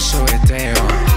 el sobeteo.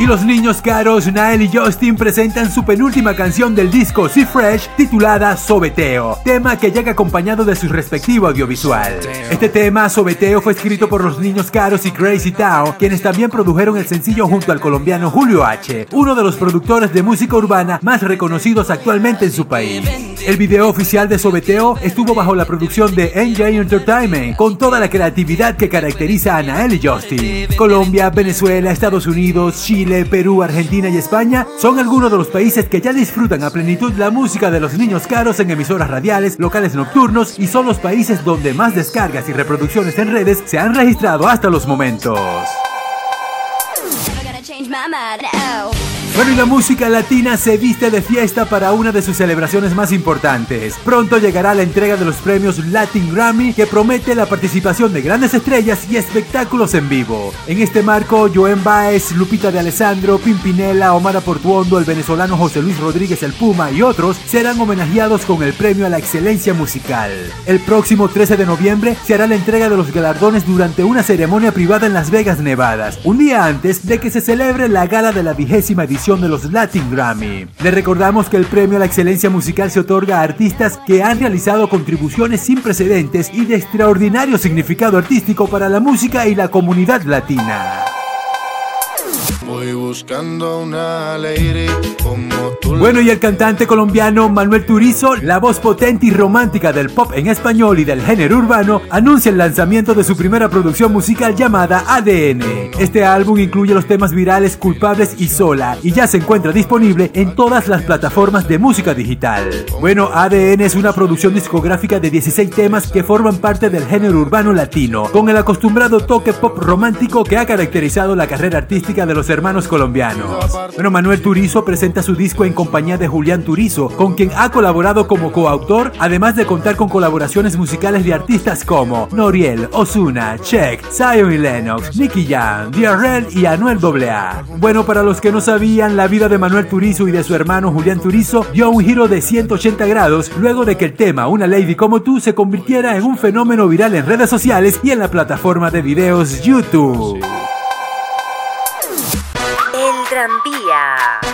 Y los niños caros, Nael y Justin presentan su penúltima canción del disco Sea Fresh titulada Sobeteo, tema que llega acompañado de su respectivo audiovisual. Este tema, Sobeteo, fue escrito por los niños caros y Crazy Town, quienes también produjeron el sencillo junto al colombiano Julio H., uno de los productores de música urbana más reconocidos actualmente en su país. El video oficial de Sobeteo estuvo bajo la producción de NJ Entertainment, con toda la creatividad que caracteriza a Nael y Justin. Colombia, Venezuela, Estados Unidos, Chile, Chile, Perú, Argentina y España son algunos de los países que ya disfrutan a plenitud la música de los niños caros en emisoras radiales, locales nocturnos y son los países donde más descargas y reproducciones en redes se han registrado hasta los momentos. Bueno, y la música latina se viste de fiesta para una de sus celebraciones más importantes. Pronto llegará la entrega de los premios Latin Grammy que promete la participación de grandes estrellas y espectáculos en vivo. En este marco, Joen Baez, Lupita de Alessandro, Pimpinela, Omar Portuondo, el venezolano José Luis Rodríguez el Puma y otros serán homenajeados con el premio a la excelencia musical. El próximo 13 de noviembre se hará la entrega de los galardones durante una ceremonia privada en Las Vegas, Nevada, un día antes de que se celebre la gala de la vigésima edición de los Latin Grammy. Le recordamos que el premio a la excelencia musical se otorga a artistas que han realizado contribuciones sin precedentes y de extraordinario significado artístico para la música y la comunidad latina. Voy buscando una. Bueno, y el cantante colombiano Manuel Turizo, la voz potente y romántica del pop en español y del género urbano, anuncia el lanzamiento de su primera producción musical llamada ADN. Este álbum incluye los temas virales Culpables y Sola y ya se encuentra disponible en todas las plataformas de música digital. Bueno, ADN es una producción discográfica de 16 temas que forman parte del género urbano latino, con el acostumbrado toque pop romántico que ha caracterizado la carrera artística de los hermanos colombianos. Bueno, Manuel Turizo presenta su disco en compañía de Julián Turizo, con quien ha colaborado como coautor, además de contar con colaboraciones musicales de artistas como Noriel, Osuna, Check, Zion y Lennox, Nicky Jam, DRL y Anuel AA. Bueno, para los que no sabían, la vida de Manuel Turizo y de su hermano Julián Turizo dio un giro de 180 grados luego de que el tema Una Lady como tú se convirtiera en un fenómeno viral en redes sociales y en la plataforma de videos YouTube. El tranvía.